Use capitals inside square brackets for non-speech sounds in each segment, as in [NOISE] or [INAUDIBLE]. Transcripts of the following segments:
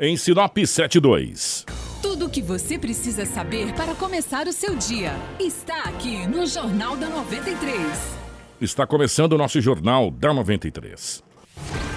em Sinop 72. Tudo o que você precisa saber para começar o seu dia está aqui no Jornal da 93. Está começando o nosso Jornal da 93.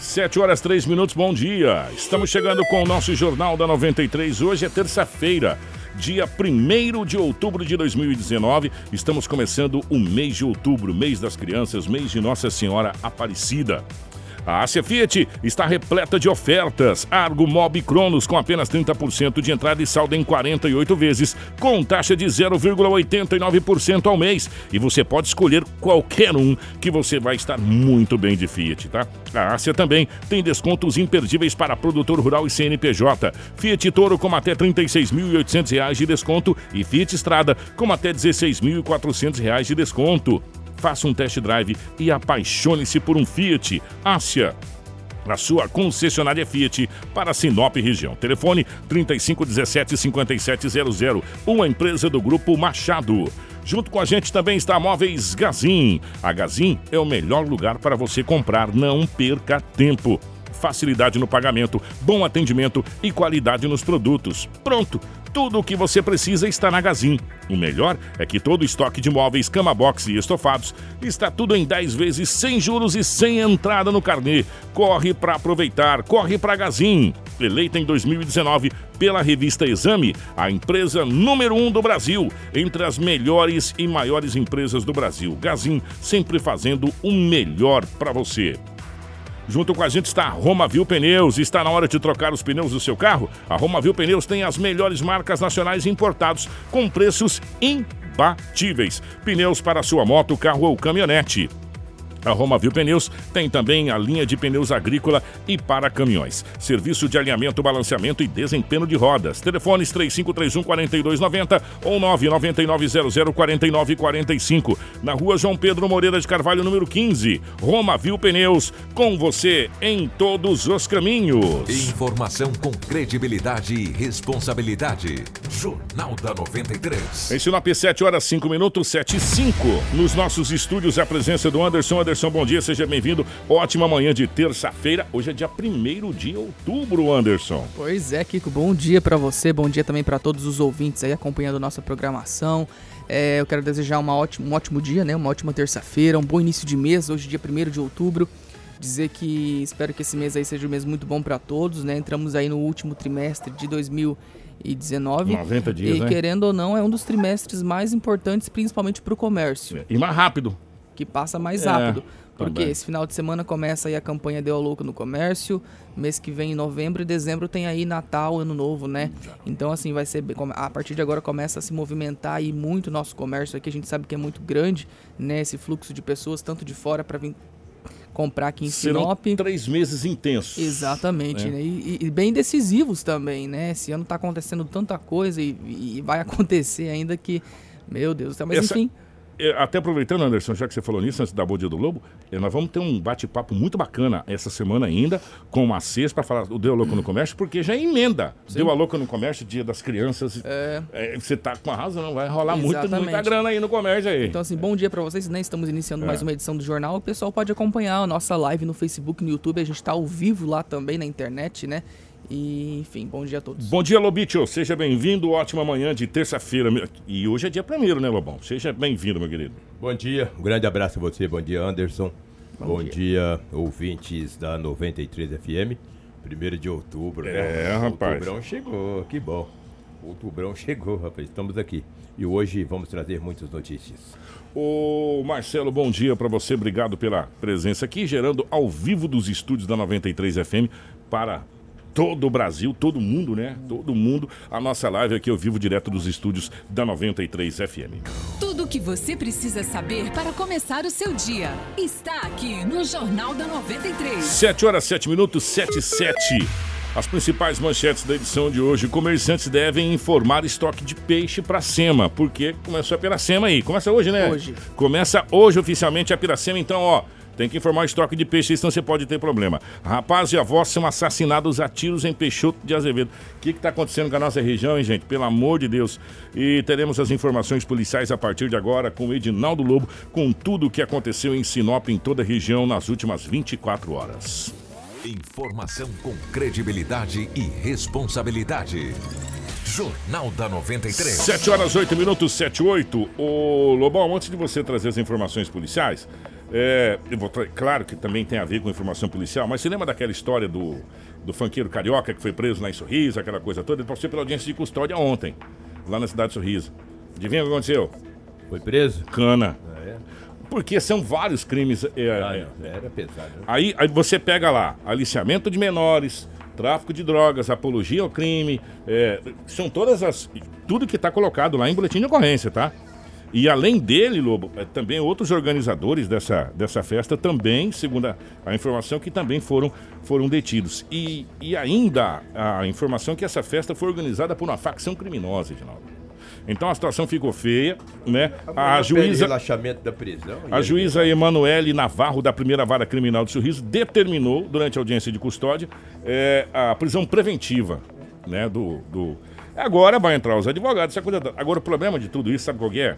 7 horas 3 minutos, bom dia. Estamos chegando com o nosso Jornal da 93. Hoje é terça-feira, dia 1 de outubro de 2019. Estamos começando o mês de outubro, mês das crianças, mês de Nossa Senhora Aparecida. A Ásia Fiat está repleta de ofertas. Argo Mob Cronos com apenas 30% de entrada e saldo em 48 vezes, com taxa de 0,89% ao mês. E você pode escolher qualquer um que você vai estar muito bem de Fiat, tá? A Ásia também tem descontos imperdíveis para produtor rural e CNPJ. Fiat Toro com até R$ 36.800 de desconto e Fiat Estrada com até R$ 16.400 de desconto. Faça um test drive e apaixone-se por um Fiat. Ásia a sua concessionária Fiat para Sinop região. Telefone 3517 5700, uma empresa do grupo Machado. Junto com a gente também está a Móveis Gazin. A Gazin é o melhor lugar para você comprar, não perca tempo facilidade no pagamento, bom atendimento e qualidade nos produtos. Pronto! Tudo o que você precisa está na Gazin. O melhor é que todo o estoque de móveis, cama box e estofados está tudo em 10 vezes sem juros e sem entrada no carnê. Corre para aproveitar, corre para Gazin. Eleita em 2019 pela revista Exame, a empresa número 1 um do Brasil, entre as melhores e maiores empresas do Brasil. Gazin sempre fazendo o melhor para você. Junto com a gente está a Roma Viu Pneus. Está na hora de trocar os pneus do seu carro? A Roma Viu Pneus tem as melhores marcas nacionais importados com preços imbatíveis. Pneus para sua moto, carro ou caminhonete. A Roma Viu Pneus tem também a linha de pneus agrícola e para caminhões. Serviço de alinhamento, balanceamento e desempenho de rodas. Telefones 3531 4290 ou 99900 4945. Na rua João Pedro Moreira de Carvalho, número 15. Roma Viu Pneus, com você em todos os caminhos. Informação com credibilidade e responsabilidade. Jornal da 93. Em Sinop, 7 horas 5 minutos, 7 e 5. Nos nossos estúdios, a presença do Anderson Anderson Anderson, bom dia, seja bem-vindo. Ótima manhã de terça-feira. Hoje é dia 1 de outubro, Anderson. Pois é, Kiko, bom dia para você, bom dia também para todos os ouvintes aí acompanhando nossa programação. É, eu quero desejar uma ótima, um ótimo dia, né? Uma ótima terça-feira, um bom início de mês, hoje dia 1 de outubro. Dizer que espero que esse mês aí seja um mês muito bom para todos, né? Entramos aí no último trimestre de 2019. 90 dias, e né? querendo ou não, é um dos trimestres mais importantes, principalmente para o comércio. E mais rápido que passa mais rápido. É, porque também. esse final de semana começa aí a campanha Deu Louco no Comércio. Mês que vem, em novembro e dezembro, tem aí Natal, Ano Novo, né? Então, assim, vai ser. A partir de agora começa a se movimentar aí muito o nosso comércio aqui. A gente sabe que é muito grande, né? Esse fluxo de pessoas, tanto de fora para vir comprar aqui em Serão Sinop. três meses intensos. Exatamente, né? né? E, e, bem decisivos também, né? Esse ano tá acontecendo tanta coisa e, e vai [LAUGHS] acontecer ainda que, meu Deus do céu. Mas Essa... enfim até aproveitando, Anderson, já que você falou nisso, antes da Boa Dia do Lobo, eh, nós vamos ter um bate-papo muito bacana essa semana ainda, com o Macês, para falar do Deu a Louca no Comércio, porque já emenda. Sim. Deu a Louca no Comércio, Dia das Crianças. É... É, você tá com a razão, não vai rolar muita, muita grana aí no comércio aí. Então, assim, bom dia para vocês, né? Estamos iniciando é. mais uma edição do jornal. O pessoal pode acompanhar a nossa live no Facebook, no YouTube. A gente está ao vivo lá também na internet, né? E, enfim, bom dia a todos. Bom dia, Lobitio. Seja bem-vindo. Ótima manhã de terça-feira. E hoje é dia primeiro, né, Lobão? Seja bem-vindo, meu querido. Bom dia. Um grande abraço a você. Bom dia, Anderson. Bom, bom dia. dia. ouvintes da 93 FM. Primeiro de outubro. Né? É, né? rapaz. Outubrão chegou. Que bom. Outubrão chegou, rapaz. Estamos aqui. E hoje vamos trazer muitas notícias. Ô Marcelo, bom dia para você. Obrigado pela presença aqui, gerando ao vivo dos estúdios da 93 FM para todo o Brasil, todo mundo, né? Todo mundo. A nossa live aqui eu vivo direto dos estúdios da 93 FM. Tudo o que você precisa saber para começar o seu dia está aqui no Jornal da 93. 7 horas 7 minutos, 7 7. As principais manchetes da edição de hoje. Comerciantes devem informar estoque de peixe para Sema, porque começou a Piracema aí. Começa hoje, né? Hoje. Começa hoje oficialmente a Piracema, então, ó. Tem que informar o estoque de peixe, senão você pode ter problema. Rapaz e avó são assassinados a tiros em Peixoto de Azevedo. O que está acontecendo com a nossa região, hein, gente? Pelo amor de Deus. E teremos as informações policiais a partir de agora com o Edinaldo Lobo, com tudo o que aconteceu em Sinop, em toda a região, nas últimas 24 horas. Informação com credibilidade e responsabilidade. Jornal da 93. 7 horas 8 minutos, 7 8. Ô Lobão, antes de você trazer as informações policiais, é, eu vou claro que também tem a ver com informação policial, mas você lembra daquela história do, do funkeiro carioca que foi preso lá em Sorriso, aquela coisa toda? Ele passou pela audiência de custódia ontem, lá na cidade de Sorriso. Adivinha o que aconteceu? Foi preso? Cana. Ah, é? Porque são vários crimes. é, Ah, é, não, era pesado. né? Aí, aí você pega lá, aliciamento de menores, tráfico de drogas, apologia ao crime, é, são todas as. Tudo que está colocado lá em boletim de ocorrência, tá? E além dele, Lobo, é, também outros organizadores dessa, dessa festa também, segundo a, a informação, que também foram, foram detidos. E, e ainda a informação que essa festa foi organizada por uma facção criminosa, Edinaldo. Então a situação ficou feia, né? A Pede juíza. relaxamento da prisão. A juíza Emanuele Navarro, da primeira vara criminal de Sorriso, determinou, durante a audiência de custódia, eh, a prisão preventiva, né, do, do... Agora vai entrar os advogados, essa coisa... Agora, o problema de tudo isso, sabe qual que é?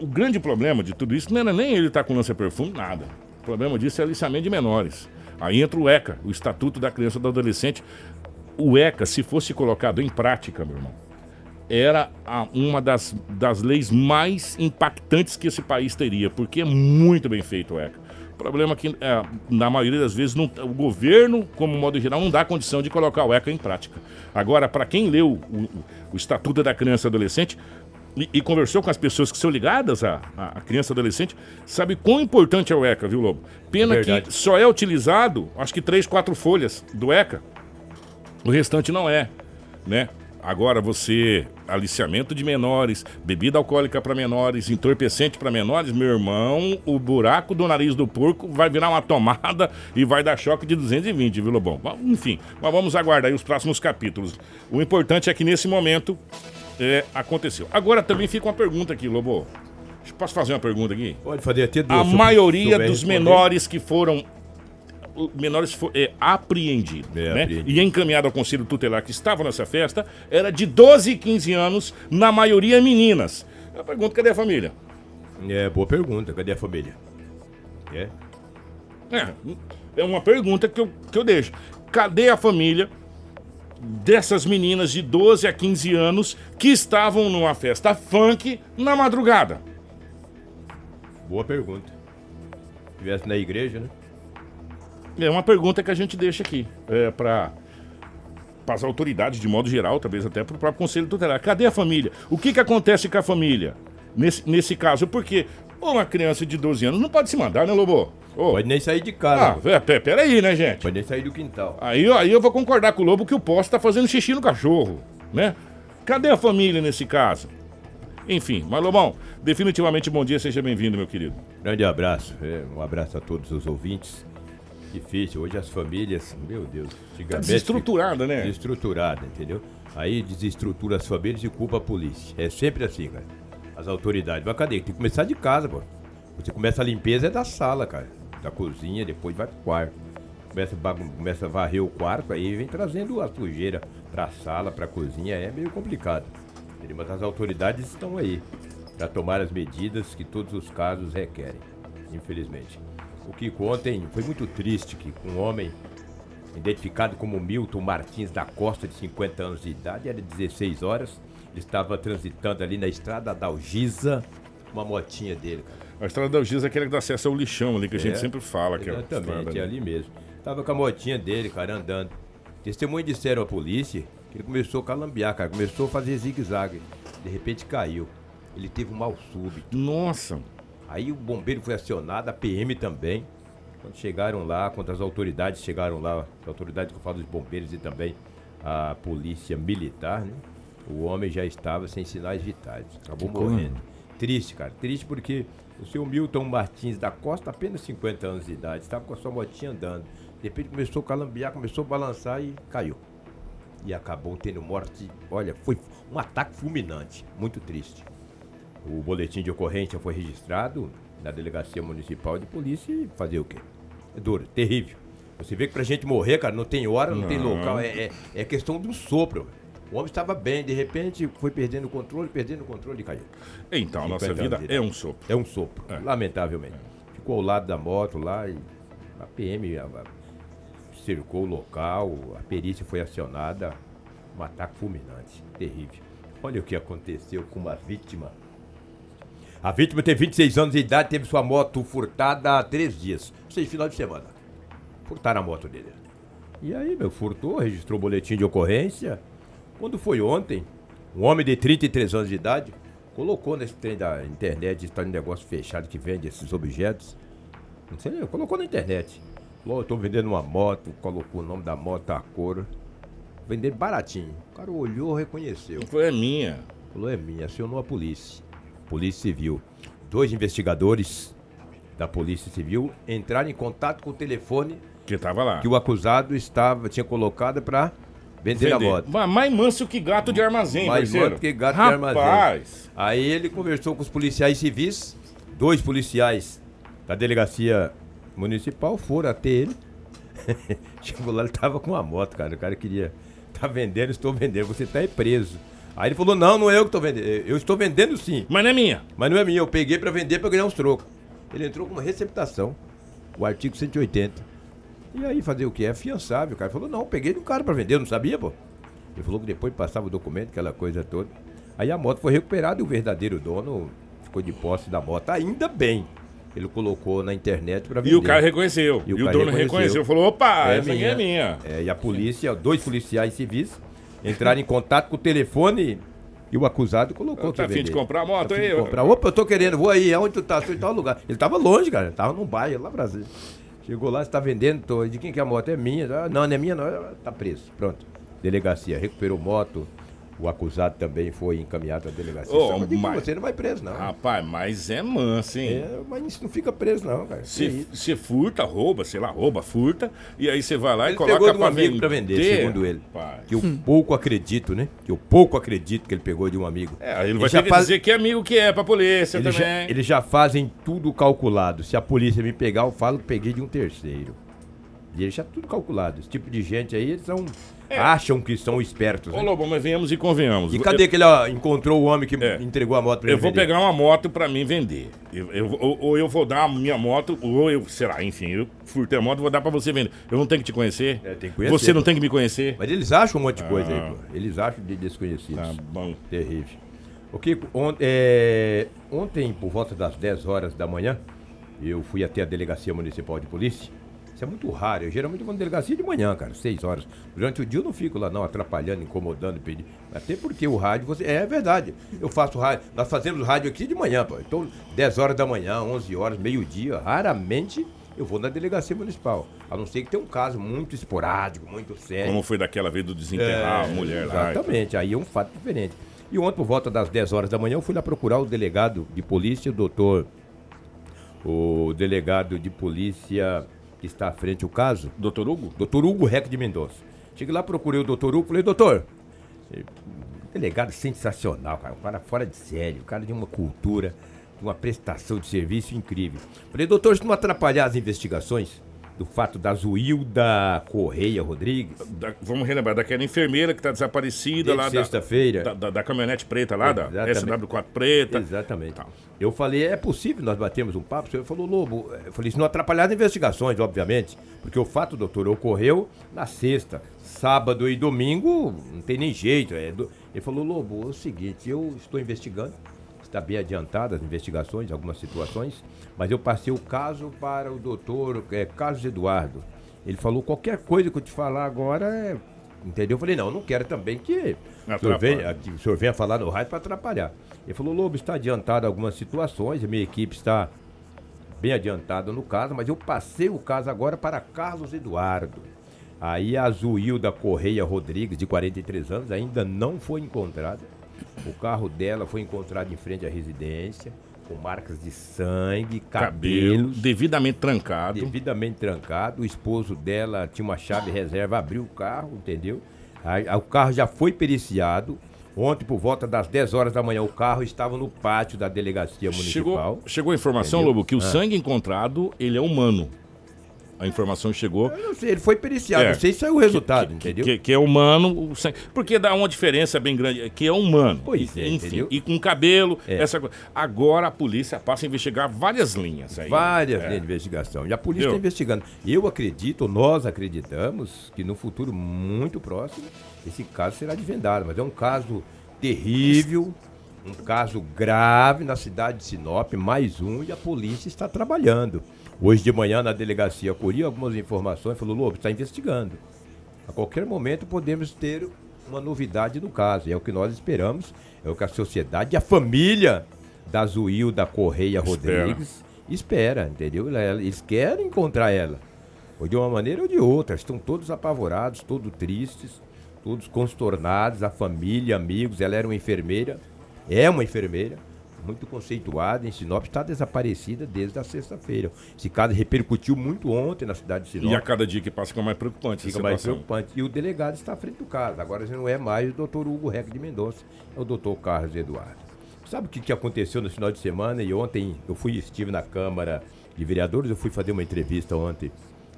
O grande problema de tudo isso não era nem ele estar com lança-perfume, nada. O problema disso é aliciamento de menores. Aí entra o ECA, o Estatuto da Criança e do Adolescente. O ECA, se fosse colocado em prática, meu irmão, era a- uma das, das leis mais impactantes que esse país teria, porque é muito bem feito o ECA. O problema é que, é, na maioria das vezes, não- o governo, como modo geral, não dá condição de colocar o ECA em prática. Agora, para quem leu o, o- o Estatuto da Criança e Adolescente e, e conversou com as pessoas que são ligadas à, à criança e adolescente, sabe quão importante é o ECA, viu, Lobo? Pena Verdade. que só é utilizado, acho que três, quatro folhas do ECA. O restante não é, né? Agora você aliciamento de menores, bebida alcoólica para menores, entorpecente para menores, meu irmão, o buraco do nariz do porco vai virar uma tomada e vai dar choque de 220, viu, Lobão? Enfim, mas vamos aguardar aí os próximos capítulos. O importante é que nesse momento é, aconteceu. Agora também fica uma pergunta aqui, Lobo. Posso fazer uma pergunta aqui? Pode fazer até duas. A maioria dos responder. menores que foram menores fo- é, apreendidos É, né? apreendido. e encaminhado ao conselho tutelar que estavam nessa festa era de 12 e 15 anos, na maioria meninas. Eu pergunto, cadê a família? É, boa pergunta. Cadê a família? É? É, é uma pergunta que eu, que eu deixo. Cadê a família dessas meninas de 12 a 15 anos que estavam numa festa funk na madrugada? Boa pergunta. Se tivesse na igreja, né? É uma pergunta que a gente deixa aqui é, para as autoridades, de modo geral, talvez até para o próprio Conselho Tutelar. Cadê a família? O que, que acontece com a família nesse, nesse caso? Porque uma criança de 12 anos não pode se mandar, né, Lobo? Ô, Pode nem sair de ah, casa. vé- pé- peraí, né, gente? Pode nem sair do quintal. Aí, aí eu vou concordar com o Lobo que o poste está fazendo xixi no cachorro, né? Cadê a família nesse caso? Enfim, mas Lobão, definitivamente bom dia, seja bem-vindo, meu querido. Grande abraço. é, um abraço a todos os ouvintes. Difícil. Hoje as famílias, meu Deus. Tá desestruturada, né? Desestruturada, entendeu? Aí desestrutura as famílias e culpa a polícia. É sempre assim, cara. As autoridades. Mas cadê? Tem que começar de casa, pô. Você começa a limpeza é da sala, cara. Da cozinha, depois vai pro quarto. Começa, a bagun- começa a varrer o quarto, aí vem trazendo a sujeira pra sala, pra cozinha. É meio complicado. Mas as autoridades estão aí para tomar as medidas que todos os casos requerem, infelizmente. O que ontem foi muito triste que um homem identificado como Milton Martins da Costa, de 50 anos de idade, era 16 horas. Ele estava transitando ali na estrada da Algisa, uma motinha dele, cara. A estrada da Giz é aquela que dá acesso ao lixão ali, que a gente É, sempre fala. Que é estrada Exatamente, ali. é ali mesmo. Tava com a motinha dele, cara, andando. Testemunhos disseram à polícia que ele começou a calambiar, cara. Começou a fazer zigue-zague. De repente caiu. Ele teve um mal súbito. Nossa, Aí o bombeiro foi acionado, a PM também. Quando chegaram lá, quando as autoridades chegaram lá, as autoridades que eu falo dos bombeiros e também a polícia militar, né? O homem já estava sem sinais vitais. Acabou Que morrendo. Triste, cara. Triste porque o seu Milton Martins da Costa, apenas 50 anos de idade, estava com a sua motinha andando. De repente começou a calambiar, começou a balançar e caiu. E acabou tendo morte. Olha, foi um ataque fulminante. Muito triste. O boletim de ocorrência foi registrado na Delegacia Municipal de Polícia e fazer o quê? É duro, terrível. Você vê que pra gente morrer, cara, não tem hora, não, tem Não. local. É, é, é questão de um sopro. O homem estava bem, de repente foi perdendo o controle, perdendo o controle e caiu. Então, a nossa 50 vida é um sopro. É um sopro, É. lamentavelmente. Ficou ao lado da moto lá e a PM a- a- cercou o local, a perícia foi acionada, um ataque fulminante, terrível. Olha o que aconteceu com uma vítima. A vítima tem 26 anos de idade, teve sua moto furtada há três dias, ou seja, final de semana. Furtaram a moto dele. E aí, meu, furtou, registrou o boletim de ocorrência. Quando foi ontem, um homem de 33 anos de idade colocou nesse trem da internet, está no negócio fechado que vende esses objetos. Não sei, nem, colocou na internet. Falou, eu tô vendendo uma moto, colocou o nome da moto, a cor. Vendendo baratinho. O cara olhou, reconheceu. Foi a minha. Falou, é minha, acionou a polícia. Polícia Civil. Dois investigadores da Polícia Civil entraram em contato com o telefone Que tava lá. que o acusado estava, tinha colocado para vender, a moto. Mas Mais manso que gato de armazém, Mais parceiro. manso que gato de Rapaz. armazém. Aí ele conversou com os policiais civis, dois policiais da delegacia municipal foram até ele. [LAUGHS] Chegou lá, ele tava com uma moto, cara. O cara queria. Tá vendendo, estou vendendo. Você tá aí preso. Aí ele falou: Não, não é eu que estou vendendo. Eu estou vendendo sim. Mas não é minha. Mas não é minha, eu peguei pra vender pra ganhar uns trocos. Ele entrou com uma receptação, o artigo 180. E aí fazer o quê? É afiançável. O cara falou, não, peguei de um cara pra vender, eu não sabia, pô. Ele falou que depois passava o documento, aquela coisa toda. Aí a moto foi recuperada e o verdadeiro dono ficou de posse da moto. Ainda bem. Ele colocou na internet pra vender. E o cara reconheceu. E, E o o cara dono reconheceu. reconheceu. Falou, opa, É essa aqui é minha. É, e a polícia, dois policiais civis, entraram em contato com o telefone e o acusado colocou Tá pra afim de vender. comprar a moto Tá aí? de comprar. Opa, eu tô querendo, vou aí, aonde tu tá? Tô em tal lugar. Ele tava longe, cara, tava num bairro lá no Brasil. Chegou lá, você tá vendendo, tô. De quem que é a moto? É minha. Ah, Não, não é minha, não. Tá preso. Pronto. Delegacia, recuperou moto. O acusado também foi encaminhado à delegacia. Eu digo que mas- você não vai preso, não. Rapaz, mas é manso, hein? É, mas isso não fica preso, não, cara. Você furta, rouba, sei lá, rouba, furta, e aí você vai lá e Ele coloca pegou de um amigo pra vender, segundo ele. Rapaz. Que eu pouco acredito, né? Que eu pouco acredito que ele pegou de um amigo. É, aí ele vai já ter faz- dizer que amigo que é pra polícia Eles também. já, eles já fazem tudo calculado. Se a polícia me pegar, eu falo que peguei de um terceiro. E eles já tudo calculado. Esse tipo de gente aí, eles são. Acham que são espertos. É. Ô, Né? Lobão, mas venhamos e convenhamos. E cadê que ele ó, encontrou o homem que É. entregou a moto pra Eu ele vou vender? pegar uma moto pra mim vender. Eu, eu- ou, ou eu vou dar a minha moto, ou eu, sei lá, enfim, eu furtei a moto, vou dar pra você vender. Eu não tenho que te conhecer. É, tem que conhecer, Você não pô. tem que me conhecer. Mas eles acham um monte de coisa Ah. aí, pô. Eles acham de desconhecidos. Tá bom. Terrível. O Kiko, on- é, ontem, por volta das 10 horas da manhã, eu fui até a Delegacia Municipal de Polícia. Isso é muito raro. Eu geralmente vou na delegacia de manhã, cara, 6 horas. Durante o dia eu não fico lá, não, atrapalhando, incomodando, pedindo. Até porque o rádio, você. É verdade. Eu faço rádio. Nós fazemos rádio aqui de manhã, pô. Então, 10 horas da manhã, 11 horas, meio-dia, raramente eu vou na delegacia municipal. A não ser que tenha um caso muito esporádico, muito sério. Como foi daquela vez do desenterrar a mulher lá. Exatamente, aí é um fato diferente. E ontem, por volta das 10 horas da manhã, eu fui lá procurar o delegado de polícia, o doutor. O delegado de polícia que está à frente do caso, Doutor Hugo? doutor Hugo Reck de Mendonça. Cheguei lá, procurei o doutor Hugo, falei, doutor, eh, delegado sensacional, cara, um cara fora de sério, um cara de uma cultura, de uma prestação de serviço incrível. Falei, doutor, se não atrapalhar as investigações do fato da Zuilda Correia Rodrigues, Da- vamos relembrar, daquela enfermeira que tá desaparecida desde lá da, sexta-feira... da, da- da caminhonete preta lá, da Exatamente. SW4 preta. Exatamente. Tá. Eu falei, é possível, nós batemos um papo, o senhor falou, Lobo, eu falei, isso não atrapalhar as investigações, obviamente, porque o fato, doutor, ocorreu na sexta, sábado e domingo, não tem nem jeito. É do- Ele falou, Lobo, é o seguinte, eu estou investigando, está bem adiantada as investigações, algumas situações, mas eu passei o caso para o doutor é, Carlos Eduardo. Ele falou, qualquer coisa que eu te falar agora é... Entendeu? Eu falei, não, eu não quero também que o senhor, venha, que o senhor venha falar no rádio para atrapalhar. Ele falou, Lobo, está adiantado algumas situações, a minha equipe está bem adiantada no caso, mas eu passei o caso agora para Carlos Eduardo. Aí a Zuilda Correia Rodrigues, de 43 anos, ainda não foi encontrada. O carro dela foi encontrado em frente à residência. com marcas de sangue, Cabelo cabelos, devidamente trancado. devidamente trancado. O esposo dela tinha uma chave reserva, abriu o carro, entendeu? Aí o carro já foi periciado. Ontem, por volta das 10 horas da manhã, o carro estava no pátio da delegacia municipal. Chegou, chegou a informação, Entendeu? Lobo, que o Ah. sangue encontrado, ele é humano. A informação chegou. Eu não sei, ele foi periciado, É. não sei se saiu o resultado, que, entendeu? Que, que é humano, porque dá uma diferença bem grande, que é humano. Pois é, Enfim, entendeu? e com cabelo, É. essa coisa. Agora a polícia passa a investigar várias linhas aí. Várias É. linhas de investigação. E a polícia está investigando. Eu acredito, nós acreditamos, que no futuro muito próximo, esse caso será desvendado. Mas é um caso terrível, um caso grave na cidade de Sinop, mais um, e a polícia está trabalhando. Hoje de manhã, na delegacia, colhi algumas informações, falou, Lobo, está investigando. A qualquer momento podemos ter uma novidade no caso. É o que nós esperamos, é o que a sociedade a família da Zuilda Correia Espera. Rodrigues espera, entendeu? Eles querem encontrar ela. Ou de uma maneira ou de outra. Estão todos apavorados, todos tristes, todos constornados, a família, amigos. Ela era uma enfermeira, é uma enfermeira, muito conceituada em Sinop, está desaparecida desde a sexta-feira. Esse caso repercutiu muito ontem na cidade de Sinop. E a cada dia que passa fica mais preocupante Fica mais preocupante. E o delegado está à frente do caso. Agora já não é mais o doutor Hugo Reck de Mendonça, é o doutor Carlos Eduardo. Sabe o que, que aconteceu no final de semana? E ontem eu fui estive na Câmara de Vereadores, eu fui fazer uma entrevista ontem.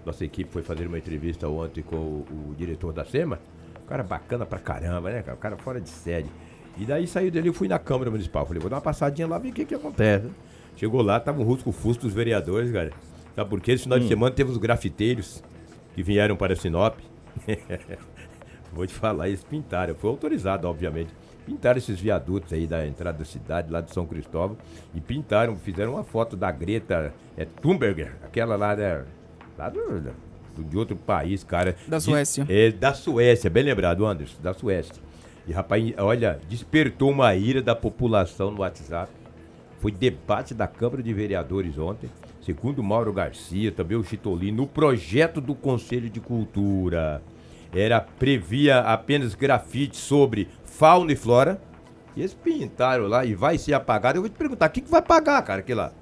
Nossa equipe foi fazer uma entrevista ontem com o, o diretor da SEMA. Um cara bacana pra caramba, né, cara? Um cara fora de série. E daí saiu dele, eu fui na Câmara Municipal. Falei, vou dar uma passadinha lá, ver o que, que acontece. Chegou lá, tava um rusco fusto dos vereadores, cara. Sabe por quê? Esse final de semana teve os grafiteiros que vieram para Sinop. [LAUGHS] Vou te falar, eles pintaram. Foi autorizado, obviamente. Pintaram esses viadutos aí da entrada da cidade, lá de São Cristóvão. E pintaram, fizeram uma foto da Greta é, Thunberger, aquela lá, da, lá do, de outro país, cara. Da De- Suécia. é, da Suécia, bem lembrado, Anderson, da Suécia. E, rapaz, olha, despertou uma ira da população no WhatsApp. Foi debate da Câmara de Vereadores ontem. Segundo Mauro Garcia, também o Chitolino, no projeto do Conselho de Cultura. Era, previa apenas grafite sobre fauna e flora. E eles pintaram lá e vai ser apagado. Eu vou te perguntar, o que, que vai pagar, cara, aquilo lá?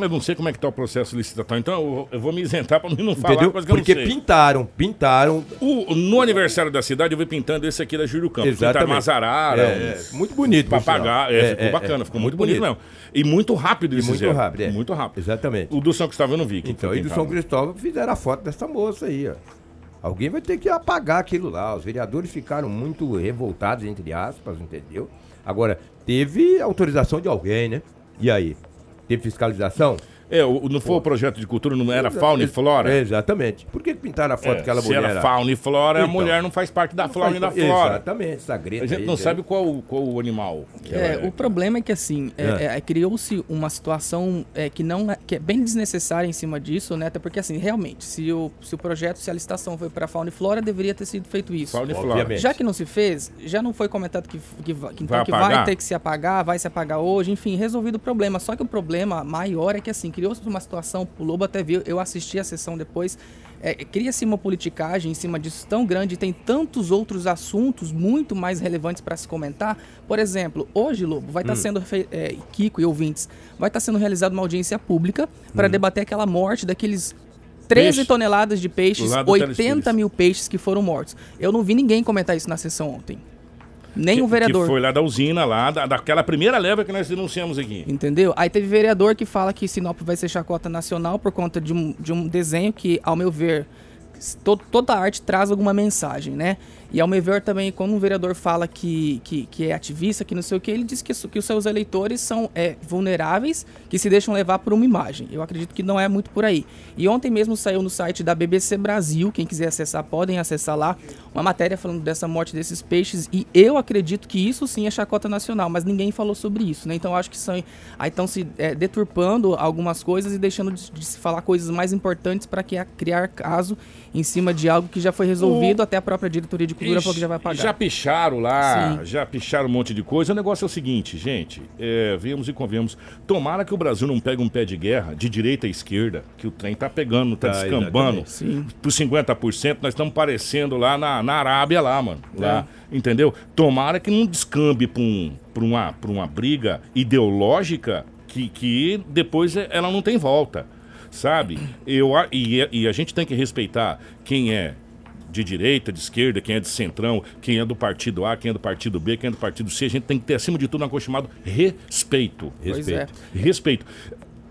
Eu não sei como é que tá o processo licitatório, então eu, eu vou me isentar mim não falar Entendeu? coisa que eu Porque não sei. pintaram, pintaram. O- no aniversário da cidade eu vi pintando esse aqui da Júlio Campos. Pintaram Exatamente. Mazarara, É, é, muito bonito. papagaio. É, ficou bacana, ficou muito, bonito, mesmo. E muito rápido eles muito fizeram. rápido, é. Muito rápido. Exatamente. O do São Cristóvão eu não vi. Então, e do. São Cristóvão fizeram a foto dessa moça aí, ó. Alguém vai ter que apagar aquilo lá. Os vereadores ficaram muito revoltados, entre aspas, entendeu? Agora, teve autorização de alguém, né? E aí? Teve fiscalização? É, o- não foi o projeto de cultura, não era fauna e flora? É, exatamente. Por que pintaram a foto É, daquela se mulher era lá? fauna e flora, a Então. mulher não faz parte da fauna e da flora. Exatamente, essa greta A gente aí, não né? sabe qual, qual o animal. que É, ela o problema é que assim, é, É. é, criou-se uma situação é, que não é, que é bem desnecessária em cima disso, né? Até porque assim, realmente, se o, se o projeto, se a licitação foi para fauna e flora, deveria ter sido feito isso. Fauna e flora. Já que não se fez, já não foi comentado que, que, que, então, Vai que vai ter que se apagar, vai se apagar hoje, enfim, resolvido o problema. Só que o problema maior é que assim, criou-se uma situação, o Lobo até viu, eu assisti a sessão depois, é, cria-se uma politicagem em cima disso tão grande, tem tantos outros assuntos muito mais relevantes para se comentar. Por exemplo, hoje, Lobo, vai estar sendo, fe- é, Kiko e ouvintes, vai estar sendo realizada uma audiência pública para debater aquela morte daqueles 13 Peixe. toneladas de peixes, Lá do 80 Telespires. mil peixes que foram mortos. Eu não vi ninguém comentar isso na sessão ontem. Nem que, o vereador. Que foi lá da usina, lá, da, daquela primeira leva que nós denunciamos aqui. Entendeu? Aí teve vereador que fala que Sinop vai ser chacota nacional por conta de um, de um desenho que, ao meu ver, to- toda arte traz alguma mensagem, né? E ao meu ver também, quando um vereador fala que, que, que é ativista, que não sei o que, ele diz que, que os seus eleitores são é, vulneráveis, que se deixam levar por uma imagem. Eu acredito que não é muito por aí. E ontem mesmo saiu no site da BBC Brasil, quem quiser acessar, podem acessar lá, uma matéria falando dessa morte desses peixes. E eu acredito que isso sim é chacota nacional, mas ninguém falou sobre isso, né? Então acho que são, aí estão se é, deturpando algumas coisas e deixando de, de se falar coisas mais importantes para criar caso em cima de algo que já foi resolvido, até a própria diretoria de falou que já vai pagar. Já picharam lá, Sim. já picharam um monte de coisa. O negócio é o seguinte, gente, é, vemos e convemos. Tomara que o Brasil não pegue um pé de guerra de direita a esquerda, que o trem tá pegando, tá Tá, descambando por 50%. Nós estamos parecendo lá na, na Arábia, lá, mano. Lá, É. entendeu? Tomara que não descambe pra um, uma, uma briga ideológica que, que depois ela não tem volta, sabe? Eu, e, e a gente tem que respeitar quem é de direita, de esquerda, quem é de centrão, quem é do partido A, quem é do partido B, quem é do partido C. A gente tem que ter, acima de tudo, uma coisa chamada respeito. Respeito. É. Respeito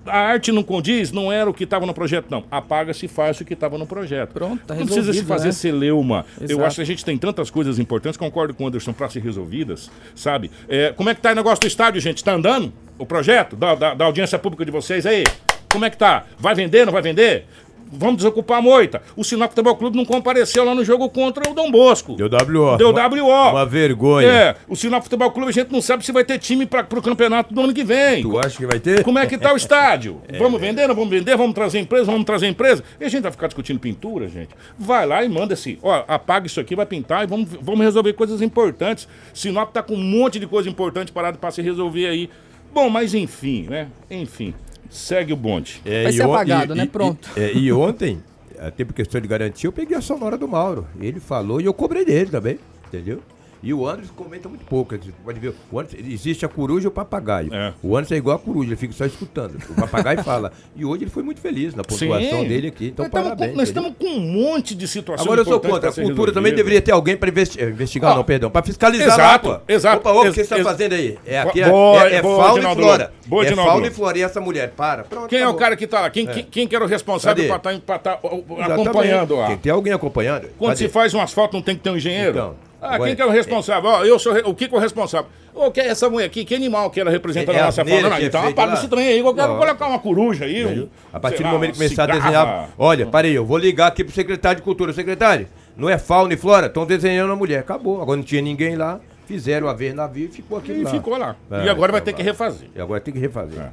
a arte não condiz, não era o que estava no projeto, não. Apaga-se e faz o que estava no projeto. Pronto, tá Não precisa se fazer né? celeuma. Exato. Eu acho que a gente tem tantas coisas importantes, concordo com o Anderson, para ser resolvidas, sabe? É, como é que tá o negócio do estádio, gente? Está andando o projeto da, da, da audiência pública de vocês aí? Como é que tá? Vai vender, não vai vender? Vamos desocupar a moita. O Sinop Futebol Clube não compareceu lá no jogo contra o Dom Bosco. Deu WO. Deu WO. Uma vergonha. É, o Sinop Futebol Clube a gente não sabe se vai ter time para o campeonato do ano que vem. Tu acha que vai ter? Como é que tá o estádio? [LAUGHS] É, vamos vender, não vamos vender, vamos trazer empresa, vamos trazer empresa. E a gente vai ficar discutindo pintura, gente. Vai lá e manda assim, ó, apaga isso aqui, vai pintar e vamos, vamos resolver coisas importantes. Sinop tá com um monte de coisa importante parado para se resolver aí. Bom, mas enfim, né? Enfim. Segue o bonde. É, Vai ser apagado, e, né? Pronto. E, é, e ontem, até por questão de garantia, eu peguei a sonora do Mauro. Ele falou e eu cobrei dele também, entendeu? E o Anderson comenta muito pouco. Pode ver, o Anderson, existe a coruja e o papagaio. É. O Anderson é igual a coruja, ele fica só escutando. O papagaio [LAUGHS] fala. E hoje ele foi muito feliz na pontuação Sim. dele aqui. Então, nós parabéns. Com, nós estamos com um monte de situações. Agora eu sou contra. A cultura também deveria ter alguém para investi eh, investigar, não, perdão, para fiscalizar exato, lá. Exato. Opa, o que você está fazendo aí? É, aqui é, boa, é, é boa, fauna e flora. Boa, é fauna e flora. E essa mulher, para. Pronto, quem é o cara que está lá? Quem, é. quem, que era o responsável para estar tá, tá acompanhando lá? Tem que ter alguém acompanhando. Quando se faz um asfalto, não tem que ter um engenheiro? Então. Ah, quem que é o responsável? Ó, eu sou o que, que é o responsável? Ô, que é essa mulher aqui? Que animal que ela representa é, na nossa fauna? Não, então apaga esse trem aí, eu quero oh. colocar uma coruja aí. Um, a partir do momento que começar cigarra. a desenhar. Olha, parei, eu vou ligar aqui pro secretário de cultura. Secretário, não é fauna e flora? Estão desenhando a mulher. Acabou. Agora não tinha ninguém lá. Fizeram a ver navio e ficou aqui. E lá. ficou lá. É, e agora vai ter que refazer. E agora tem que refazer.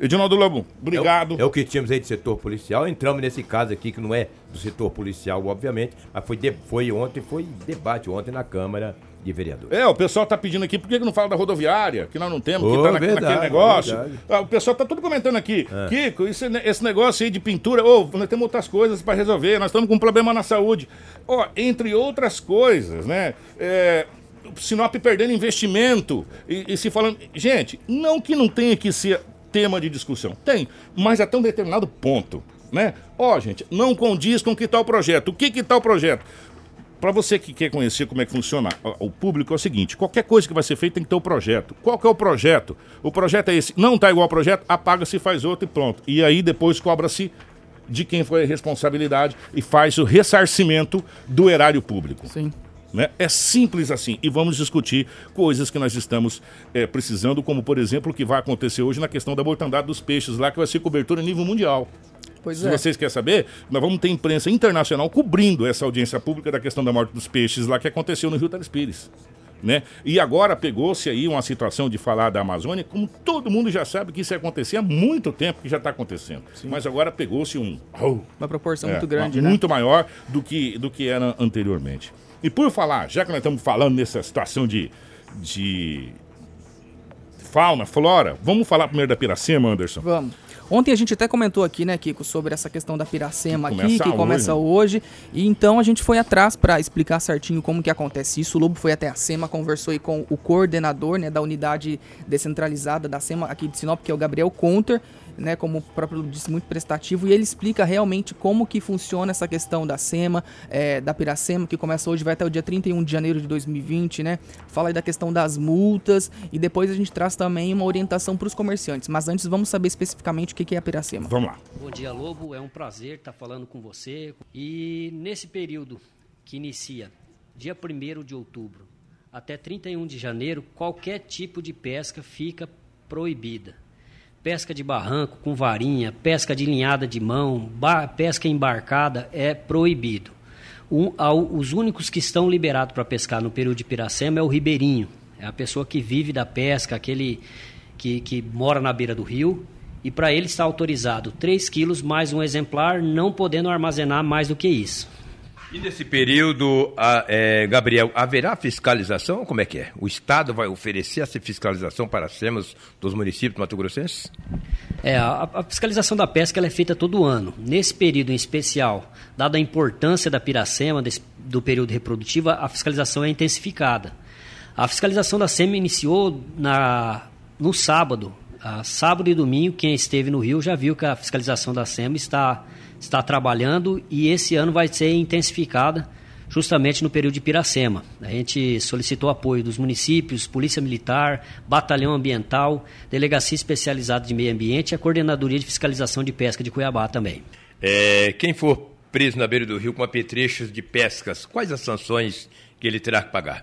Edinaldo Lobo, obrigado. É o, é o, que tínhamos aí de setor policial. Entramos nesse caso aqui, que não é do setor policial, obviamente, mas foi, de, foi ontem, foi debate ontem na Câmara de Vereadores. É, o pessoal está pedindo aqui, por que não fala da rodoviária, que nós não temos, oh, que está na, naquele negócio. Ah, o pessoal está tudo comentando aqui. É. Kiko, esse, esse negócio aí de pintura, oh, nós temos outras coisas para resolver, nós estamos com um problema na saúde. Ó, oh, entre outras coisas, né? É, Sinop perdendo investimento e, e se falando. Gente, não que não tenha que ser tema de discussão. Tem, mas até um determinado ponto, né? Ó, oh, gente, não condiz com que tal projeto. O que que tal projeto? Para você que quer conhecer como é que funciona o público, é o seguinte: qualquer coisa que vai ser feita tem que ter um projeto. Qual que é o projeto? O projeto é esse. Não está igual ao projeto, apaga-se, faz outro e pronto. E aí depois cobra-se de quem foi a responsabilidade e faz o ressarcimento do erário público. Sim. Né? É simples assim. E vamos discutir coisas que nós estamos é, precisando, como por exemplo o que vai acontecer hoje na questão da mortandade dos peixes, lá que vai ser cobertura a nível mundial. Pois Se é. vocês querem saber, nós vamos ter imprensa internacional cobrindo essa audiência pública da questão da morte dos peixes lá que aconteceu no Rio Teles Pires. Né? E agora pegou-se aí uma situação de falar da Amazônia, como todo mundo já sabe que isso ia acontecer há muito tempo que já está acontecendo. Sim. Mas agora pegou-se um. Oh, uma proporção é, muito grande, né? Muito maior do que, do que era anteriormente. E por falar, já que nós estamos falando nessa situação de, de fauna, flora, vamos falar primeiro da Piracema, Anderson? Vamos. Ontem a gente até comentou aqui, né, Kiko, sobre essa questão da Piracema que aqui, que começa hoje. E então a gente foi atrás para explicar certinho como que acontece isso. O Lobo foi até a SEMA, conversou aí com o coordenador, né, da unidade descentralizada da SEMA aqui de Sinop, que é o Gabriel Conter né, como o próprio disse, muito prestativo, e ele explica realmente como que funciona essa questão da SEMA, é, da Piracema, que começa hoje, vai até o dia 31 de janeiro de 2020, né? Fala aí da questão das multas, e depois a gente traz também uma orientação para os comerciantes. Mas antes, vamos saber especificamente o que é a Piracema. Vamos lá. Bom dia, Lobo. É um prazer estar falando com você. E nesse período que inicia dia 1 de outubro até 31 de janeiro, qualquer tipo de pesca fica proibida pesca de barranco com varinha, pesca de linhada de mão, pesca embarcada é proibido. Um, ao, os únicos que estão liberados para pescar no período de Piracema é o ribeirinho, é a pessoa que vive da pesca, aquele que, que mora na beira do rio, e para ele está autorizado 3 quilos mais um exemplar, não podendo armazenar mais do que isso. E nesse período, a, é, Gabriel, haverá fiscalização? Como é que é? O Estado vai oferecer essa fiscalização para SEMAS dos municípios mato-grossenses? É, a, a, fiscalização da pesca é feita todo ano. Nesse período em especial, dada a importância da piracema, desse, do período reprodutivo, a fiscalização é intensificada. A fiscalização da SEMA iniciou na, no sábado. A sábado e domingo, quem esteve no Rio já viu que a fiscalização da SEMA está, está trabalhando e esse ano vai ser intensificada justamente no período de Piracema. A gente solicitou apoio dos municípios, Polícia Militar, Batalhão Ambiental, Delegacia Especializada de Meio Ambiente e a Coordenadoria de Fiscalização de Pesca de Cuiabá também. É, quem for preso na beira do rio com apetrechos de pescas, quais as sanções que ele terá que pagar?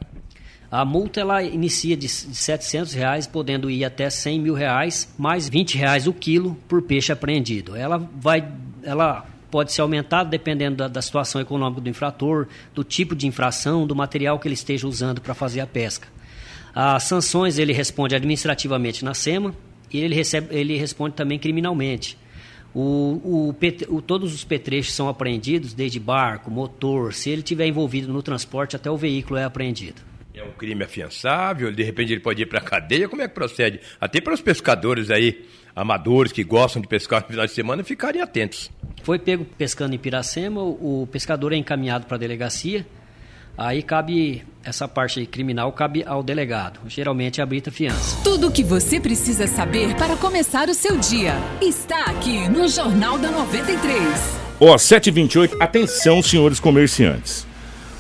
A multa ela inicia de, 700 reais, podendo ir até 100 mil reais, mais 20 reais o quilo por peixe apreendido. Ela vai, ela pode ser aumentada dependendo da, da, situação econômica do infrator, do tipo de infração, do material que ele esteja usando para fazer a pesca. As sanções ele responde administrativamente na SEMA e ele, recebe, ele responde também criminalmente. O, o, o, todos os petrechos são apreendidos, desde barco, motor, se ele tiver envolvido no transporte, até o veículo é apreendido. É um crime afiançável, de repente ele pode ir para a cadeia, como é que procede? Até para os pescadores aí, amadores que gostam de pescar no final de semana, ficarem atentos. Foi pego pescando em Piracema, o pescador é encaminhado para a delegacia, Aí cabe essa parte criminal cabe ao delegado, geralmente a brita fiança. Tudo o que você precisa saber para começar o seu dia está aqui no Jornal da 93. Ó, oh, 728, atenção, senhores comerciantes.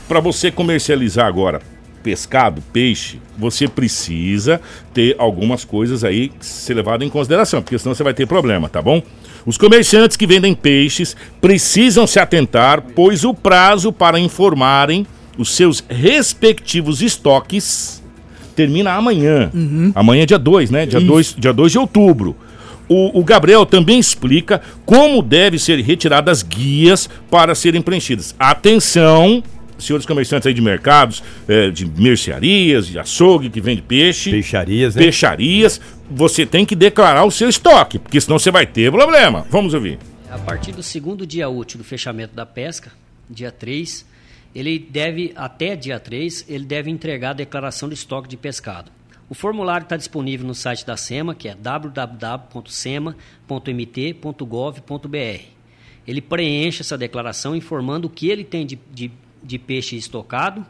Para você comercializar agora pescado, peixe, você precisa ter algumas coisas aí ser levado em consideração, porque senão você vai ter problema, tá bom? Os comerciantes que vendem peixes precisam se atentar, pois o prazo para informarem os seus respectivos estoques termina amanhã. Uhum. Amanhã é dia 2, né? Dia 2 dia dois de outubro. O, o, Gabriel também explica como deve ser retiradas guias para serem preenchidas. Atenção, senhores comerciantes aí de mercados, é, de mercearias, de açougue que vende peixe. Peixarias, né? Peixarias. Você tem que declarar o seu estoque, porque senão você vai ter problema. Vamos ouvir. A partir do segundo dia útil do fechamento da pesca, dia 3, ele deve, até dia 3, ele deve entregar a declaração de estoque de pescado. O formulário está disponível no site da SEMA, que é www.sema.mt.gov.br. Ele preenche essa declaração informando o que ele tem de, de, de peixe estocado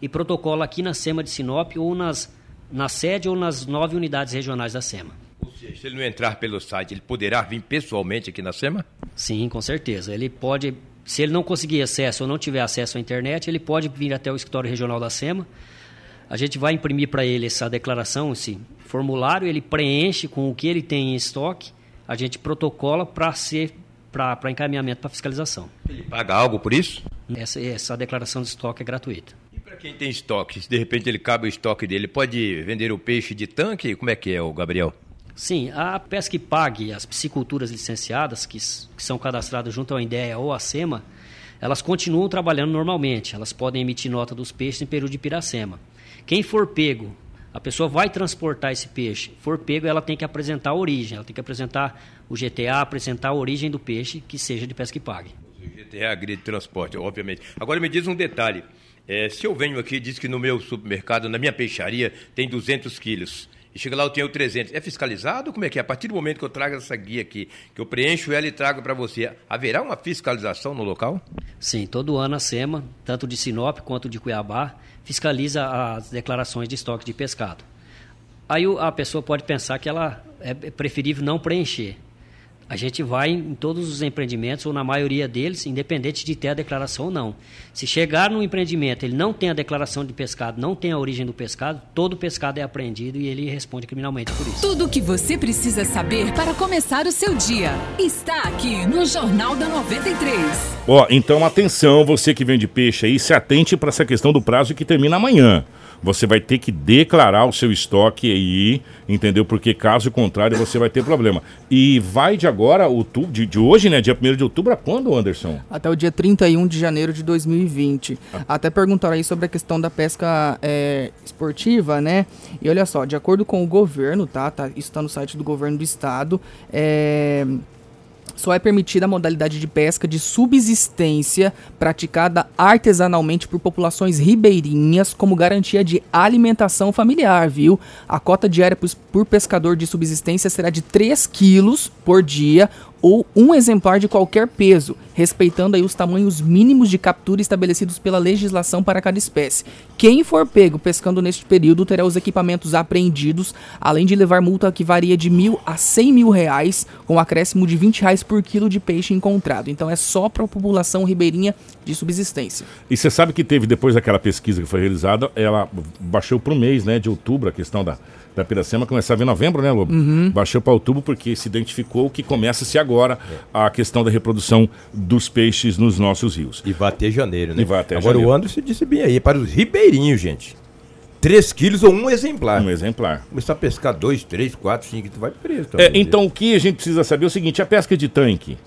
e protocola aqui na SEMA de Sinop ou nas, na sede ou nas nove unidades regionais da SEMA. Ou seja, se ele não entrar pelo site, ele poderá vir pessoalmente aqui na SEMA? Sim, com certeza. Ele pode se ele não conseguir acesso ou não tiver acesso à internet, ele pode vir até o escritório regional da SEMA. A gente vai imprimir para ele essa declaração, esse formulário, ele preenche com o que ele tem em estoque, a gente protocola para ser para encaminhamento para fiscalização. Ele paga algo por isso? Essa, essa declaração de estoque é gratuita. E para quem tem estoque, se de repente ele cabe o estoque dele, pode vender o peixe de tanque? Como é que é, o Gabriel? Sim, a Pesca e Pague, as pisciculturas licenciadas, que, que são cadastradas junto ao INDEA ou à SEMA, elas continuam trabalhando normalmente. Elas podem emitir nota dos peixes em período de piracema. Quem for pego, a pessoa vai transportar esse peixe. For pego, ela tem que apresentar a origem. Ela tem que apresentar o GTA, apresentar a origem do peixe que seja de pesca e pague. O GTA de transporte, obviamente. Agora me diz um detalhe. É, se eu venho aqui e diz que no meu supermercado, na minha peixaria, tem 200 quilos e chega lá eu tenho 300. É fiscalizado? Como é que é? A partir do momento que eu trago essa guia aqui, que eu preencho ela e trago para você, haverá uma fiscalização no local? Sim, todo ano a SEMA, tanto de Sinop quanto de Cuiabá, fiscaliza as declarações de estoque de pescado. Aí a pessoa pode pensar que ela é preferível não preencher a gente vai em todos os empreendimentos, ou na maioria deles, independente de ter a declaração ou não. Se chegar no empreendimento, ele não tem a declaração de pescado, não tem a origem do pescado, todo pescado é apreendido e ele responde criminalmente por isso. Tudo o que você precisa saber para começar o seu dia está aqui no Jornal da 93. Ó, oh, então atenção, você que vende peixe aí, se atente para essa questão do prazo que termina amanhã você vai ter que declarar o seu estoque aí, entendeu? Porque caso contrário você vai ter problema. E vai de agora, o de, de hoje, né? Dia 1 de outubro, a quando, Anderson? Até o dia 31 de janeiro de 2020. Ah. Até perguntaram aí sobre a questão da pesca é, esportiva, né? E olha só, de acordo com o governo, tá? tá isso está no site do governo do estado. É, só é permitida a modalidade de pesca de subsistência praticada artesanalmente por populações ribeirinhas como garantia de alimentação familiar, viu? A cota diária por pescador de subsistência será de 3 quilos por dia ou um exemplar de qualquer peso, respeitando aí os tamanhos mínimos de captura estabelecidos pela legislação para cada espécie. Quem for pego pescando neste período terá os equipamentos apreendidos, além de levar multa que varia de mil a cem mil reais, com acréscimo de 20 reais por quilo de peixe encontrado. Então é só para a população ribeirinha de subsistência. E você sabe que teve, depois daquela pesquisa que foi realizada, ela baixou para o mês né, de outubro a questão da, da Piracema, começava em novembro, né, Lobo? Uhum. Baixou para outubro porque se identificou que começa-se agora a questão da reprodução dos peixes nos nossos rios. E vai até janeiro, né? E vai até Agora janeiro. o Anderson disse bem aí, para os ribeirinhos, gente. 3 quilos ou um exemplar. Um exemplar. Começar a pescar 2, 3, 4, 5, tu vai preso. É, também. então o que a gente precisa saber é o seguinte: a pesca de tanque,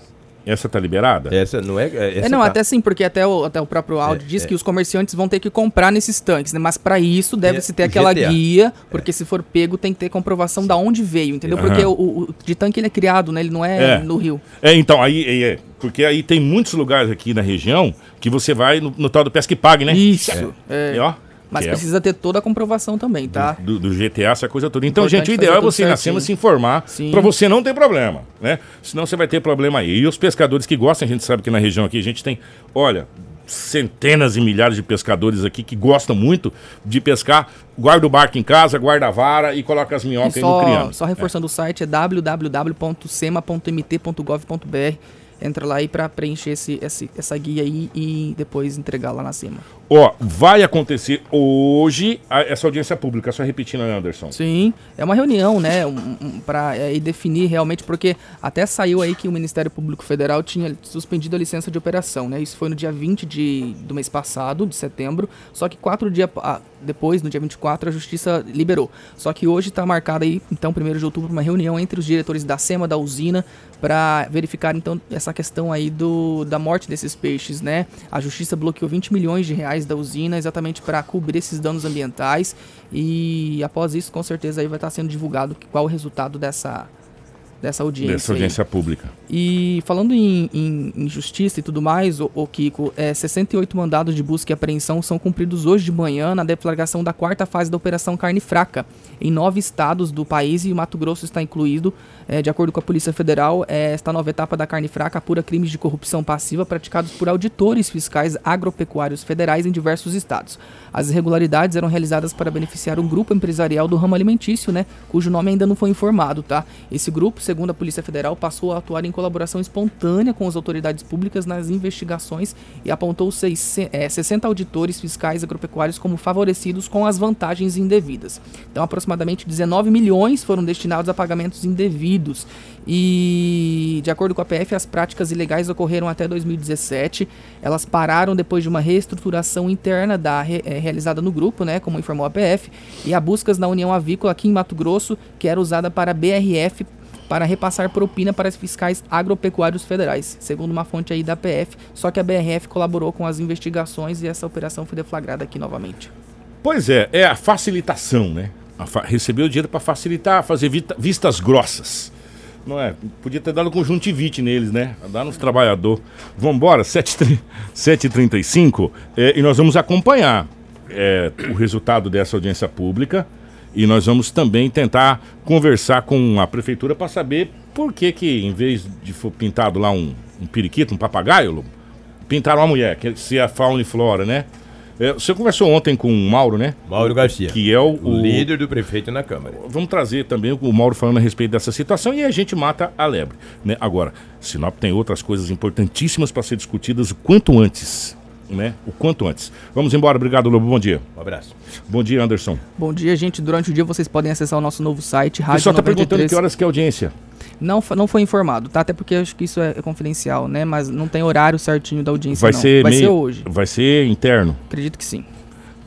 essa tá liberada? Essa não é. Essa É, não, tá- até sim, porque até o, até o próprio áudio É, diz é. que os comerciantes vão ter que comprar nesses tanques, né? Mas para isso deve-se É, ter aquela GTA. guia, porque se for pego tem que ter comprovação da onde veio, entendeu? Aham. Porque o, o- de tanque ele é criado, né? Ele não é, É. no rio. É, então, aí é, é, porque aí tem muitos lugares aqui na região que você vai no, no tal do pesca e pague, né? Isso. É. É. E, ó, Mas que é precisa ter toda a comprovação também, tá? do, do GTA, essa coisa toda. Então, Importante gente, o ideal é você ir na se informar pra você não ter problema, né? Senão você vai ter problema aí. E os pescadores que gostam, a gente sabe que na região aqui a gente tem, olha, centenas e milhares de pescadores aqui que gostam muito de pescar, guarda o barco em casa, guarda a vara e coloca as minhocas aí no criando. só reforçando o site é www.sema.mt.gov.br. Entra lá aí para preencher esse, esse- essa guia aí e depois entregar lá na SEMA. Ó, vai acontecer hoje a- essa audiência pública, só repetindo, Anderson? Sim, é uma reunião, né, um, um, para definir realmente, porque até saiu aí que o Ministério Público Federal tinha suspendido a licença de operação, né, isso foi no dia 20 de, do mês passado, de setembro, só que quatro dias ah, depois, no dia 24, a Justiça liberou. Só que hoje está marcada aí, então, 1 de outubro, uma reunião entre os diretores da SEMA, da usina, para verificar, então, essa questão aí do, da morte desses peixes, né, a Justiça bloqueou 20 milhões de reais da usina exatamente para cobrir esses danos ambientais e após isso, com certeza, aí vai estar sendo divulgado qual o resultado dessa, dessa audiência. Dessa aí. audiência pública. E falando em, em- em justiça e tudo mais, o, Kiko, é, 68 mandados de busca e apreensão são cumpridos hoje de manhã na deflagração da quarta fase da Operação Carne Fraca, em nove estados do país e o Mato Grosso está incluído. É, de acordo com a Polícia Federal, é, esta nova etapa da Carne Fraca apura crimes de corrupção passiva praticados por auditores fiscais agropecuários federais em diversos estados. As irregularidades eram realizadas para beneficiar um grupo empresarial do ramo alimentício, né, cujo nome ainda não foi informado, tá? Esse grupo, segundo a Polícia Federal, passou a atuar em colaboração espontânea com as autoridades públicas nas investigações e apontou seis, é, 60 auditores fiscais agropecuários como favorecidos com as vantagens indevidas. Então, aproximadamente 19 milhões foram destinados a pagamentos indevidos. E, de acordo com a PF, as práticas ilegais ocorreram até 2017. Elas pararam depois de uma reestruturação interna da, eh, realizada no grupo, né, como informou a PF, e a buscas na União Avícola aqui em Mato Grosso, que era usada para a BRF para repassar propina para os fiscais agropecuários federais, segundo uma fonte aí da PF. Só que a BRF colaborou com as investigações e essa operação foi deflagrada aqui novamente. Pois é, é a facilitação, né? A fa receber o dinheiro para facilitar, fazer vistas grossas. Não é? Podia ter dado conjuntivite neles, né? Dar nos trabalhadores. Vambora, 7h35 é, e nós vamos acompanhar é, o resultado dessa audiência pública e nós vamos também tentar conversar com a prefeitura para saber por que que, em vez de for pintado lá um, um periquito, um papagaio, pintaram uma mulher, que se é fauna e flora, né? É, você conversou ontem com o Mauro, né? Mauro Garcia. Que é o, O líder do prefeito na Câmara. Vamos trazer também o Mauro falando a respeito dessa situação e a gente mata a lebre. Né? Agora, Sinop tem outras coisas importantíssimas para ser discutidas o quanto antes. Né? O quanto antes. Vamos embora. Obrigado, Lobo. Bom dia. Um abraço. Bom dia, Anderson. Bom dia, gente. Durante o dia vocês podem acessar o nosso novo site, O Rádio pessoal está 93. perguntando que horas que é a audiência. Não, não foi informado, tá? Até porque acho que isso é confidencial, né? Mas não tem horário certinho da audiência, Vai não. ser vai meio- ser hoje. Vai ser interno. Acredito que sim.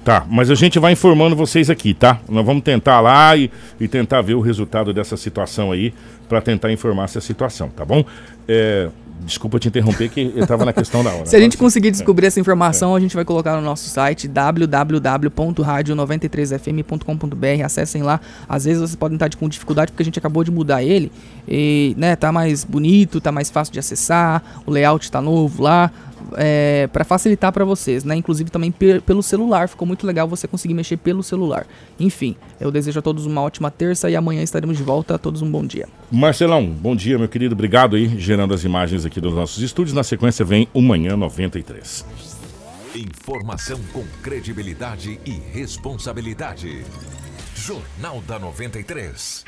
Tá, mas a gente vai informando vocês aqui, tá? Nós vamos tentar lá e, e tentar ver o resultado dessa situação aí para tentar informar essa situação, tá bom? É, desculpa te interromper que eu tava na questão da hora. [LAUGHS] Se a gente conseguir descobrir essa informação, a gente vai colocar no nosso site www.radio93fm.com.br. Acessem lá. Às vezes vocês podem estar com dificuldade porque a gente acabou de mudar ele e, né, tá mais bonito, tá mais fácil de acessar, o layout tá novo lá. É, para facilitar para vocês, né? Inclusive também pelo celular, ficou muito legal você conseguir mexer pelo celular. Enfim, eu desejo a todos uma ótima terça e amanhã estaremos de volta. A todos um bom dia. Marcelão, bom dia, meu querido. Obrigado aí, gerando as imagens aqui dos nossos estúdios. Na sequência vem o Manhã 93. Informação com credibilidade e responsabilidade. Jornal da 93.